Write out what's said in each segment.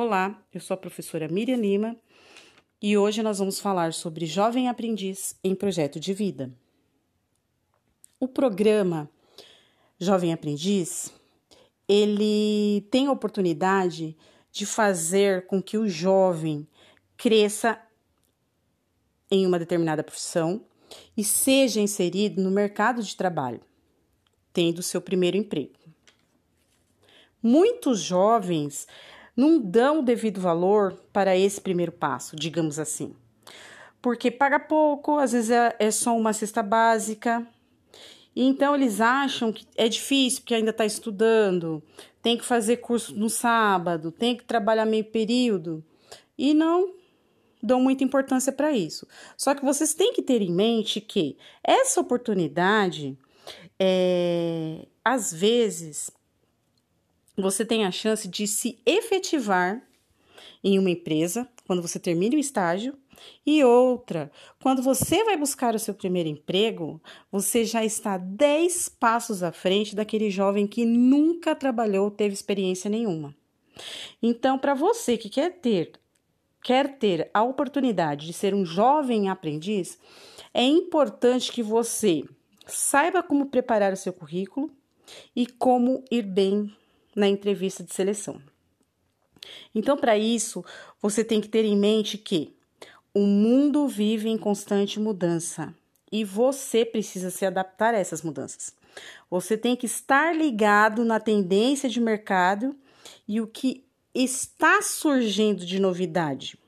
Olá, eu sou a professora Miriam Lima e hoje nós vamos falar sobre Jovem Aprendiz em Projeto de Vida. O programa Jovem Aprendiz, ele tem a oportunidade de fazer com que o jovem cresça em uma determinada profissão e seja inserido no mercado de trabalho, tendo seu primeiro emprego. Muitos jovens não dão o devido valor para esse primeiro passo, digamos assim. Porque paga pouco, às vezes é, é só uma cesta básica. E então eles acham que é difícil porque ainda está estudando, tem que fazer curso no sábado, tem que trabalhar meio período. E não dão muita importância para isso. Só que vocês têm que ter em mente que essa oportunidade, é, às vezes, você tem a chance de se efetivar em uma empresa quando você termina o estágio. E outra, quando você vai buscar o seu primeiro emprego, você já está 10 passos à frente daquele jovem que nunca trabalhou, teve experiência nenhuma. Então, para você que quer ter quer ter a oportunidade de ser um jovem aprendiz, é importante que você saiba como preparar o seu currículo e como ir bem na entrevista de seleção. Então, para isso, você tem que ter em mente que o mundo vive em constante mudança e você precisa se adaptar a essas mudanças. Você tem que estar ligado na tendência de mercado e o que está surgindo de novidade.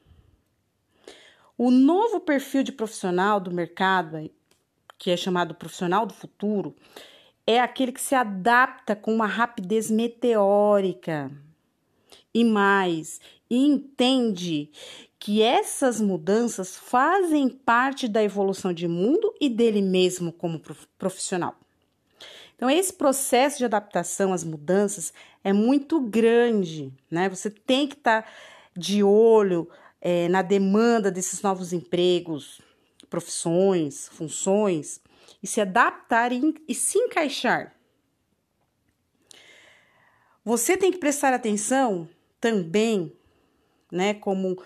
O novo perfil de profissional do mercado, que é chamado profissional do futuro, é aquele que se adapta com uma rapidez meteórica e mais, entende que essas mudanças fazem parte da evolução de mundo e dele mesmo como profissional. Então, esse processo de adaptação às mudanças é muito grande, né? Você tem que estar tá de olho é, na demanda desses novos empregos, profissões, funções, e se adaptar e, e se encaixar. Você tem que prestar atenção também, né, como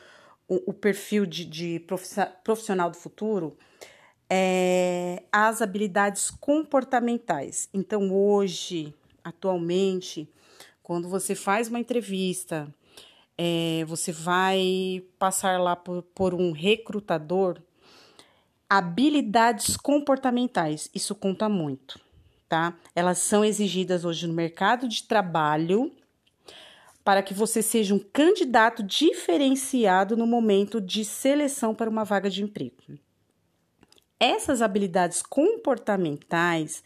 o, o perfil de, de profissional do futuro, é, as habilidades comportamentais. Então, hoje, atualmente, quando você faz uma entrevista, é, você vai passar lá por, por um recrutador, habilidades comportamentais, isso conta muito, tá? Elas são exigidas hoje no mercado de trabalho para que você seja um candidato diferenciado no momento de seleção para uma vaga de emprego. Essas habilidades comportamentais,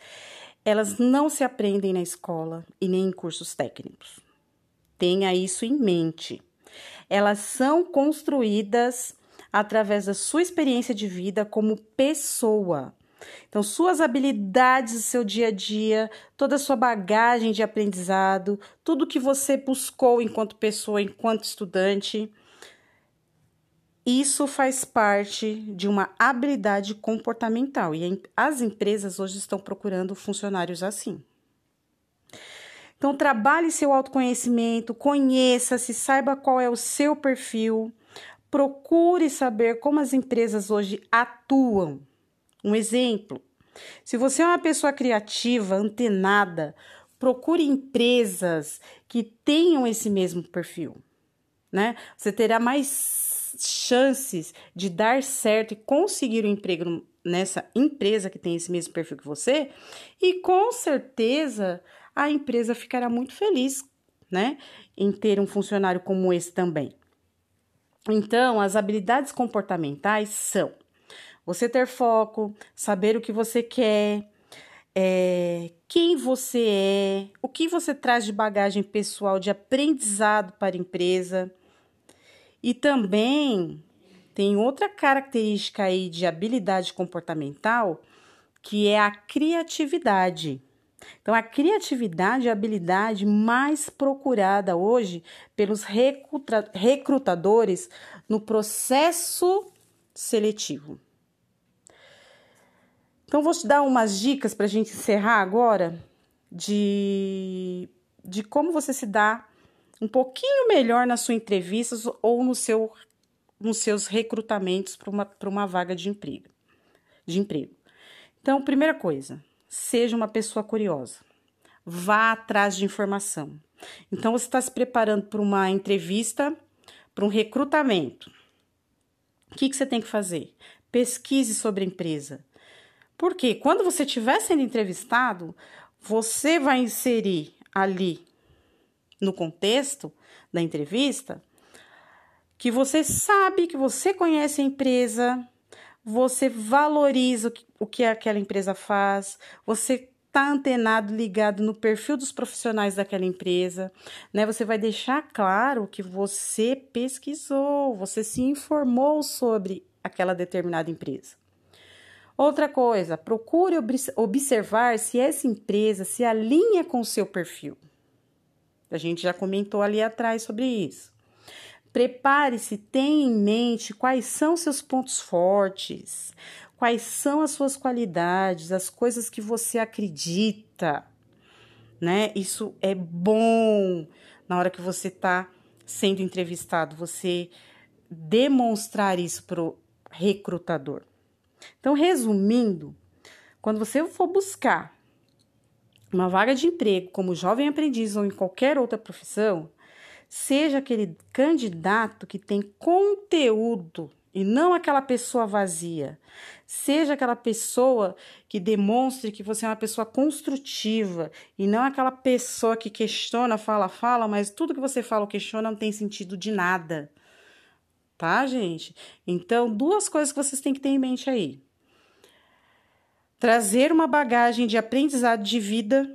elas não se aprendem na escola e nem em cursos técnicos. Tenha isso em mente. Elas são construídas através da sua experiência de vida como pessoa. Então, suas habilidades seu dia a dia, toda a sua bagagem de aprendizado, tudo que você buscou enquanto pessoa, enquanto estudante, isso faz parte de uma habilidade comportamental e as empresas hoje estão procurando funcionários assim. Então, trabalhe seu autoconhecimento, conheça-se, saiba qual é o seu perfil, procure saber como as empresas hoje atuam. Um exemplo: se você é uma pessoa criativa, antenada, procure empresas que tenham esse mesmo perfil, né? Você terá mais chances de dar certo e conseguir um emprego nessa empresa que tem esse mesmo perfil que você, e com certeza a empresa ficará muito feliz, né, em ter um funcionário como esse também. Então, as habilidades comportamentais são você ter foco, saber o que você quer, é, quem você é, o que você traz de bagagem pessoal, de aprendizado para a empresa. E também tem outra característica aí de habilidade comportamental que é a criatividade. Então, a criatividade é a habilidade mais procurada hoje pelos recruta recrutadores no processo seletivo. Então, vou te dar umas dicas para a gente encerrar agora de, de como você se dá um pouquinho melhor na sua entrevista ou no seu, nos seus recrutamentos para uma, uma vaga de emprego, de emprego. Então, primeira coisa, seja uma pessoa curiosa. Vá atrás de informação. Então, você está se preparando para uma entrevista, para um recrutamento. O que, que você tem que fazer? Pesquise sobre a empresa. Porque quando você estiver sendo entrevistado, você vai inserir ali no contexto da entrevista que você sabe, que você conhece a empresa, você valoriza o que aquela empresa faz, você está antenado, ligado no perfil dos profissionais daquela empresa, né? Você vai deixar claro que você pesquisou, você se informou sobre aquela determinada empresa. Outra coisa, procure observar se essa empresa se alinha com o seu perfil. A gente já comentou ali atrás sobre isso. Prepare-se, tenha em mente quais são seus pontos fortes, quais são as suas qualidades, as coisas que você acredita, né? Isso é bom na hora que você está sendo entrevistado, você demonstrar isso para o recrutador. Então, resumindo, quando você for buscar uma vaga de emprego como jovem aprendiz ou em qualquer outra profissão, seja aquele candidato que tem conteúdo e não aquela pessoa vazia. Seja aquela pessoa que demonstre que você é uma pessoa construtiva e não aquela pessoa que questiona, fala, fala, mas tudo que você fala ou questiona não tem sentido de nada. Tá, gente? Então, duas coisas que vocês têm que ter em mente aí trazer uma bagagem de aprendizado de vida,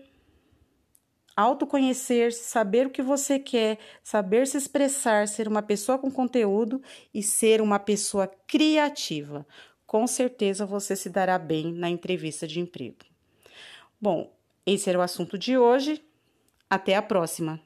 autoconhecer-se, saber o que você quer, saber se expressar, ser uma pessoa com conteúdo e ser uma pessoa criativa. Com certeza você se dará bem na entrevista de emprego. Bom, esse era o assunto de hoje. Até a próxima!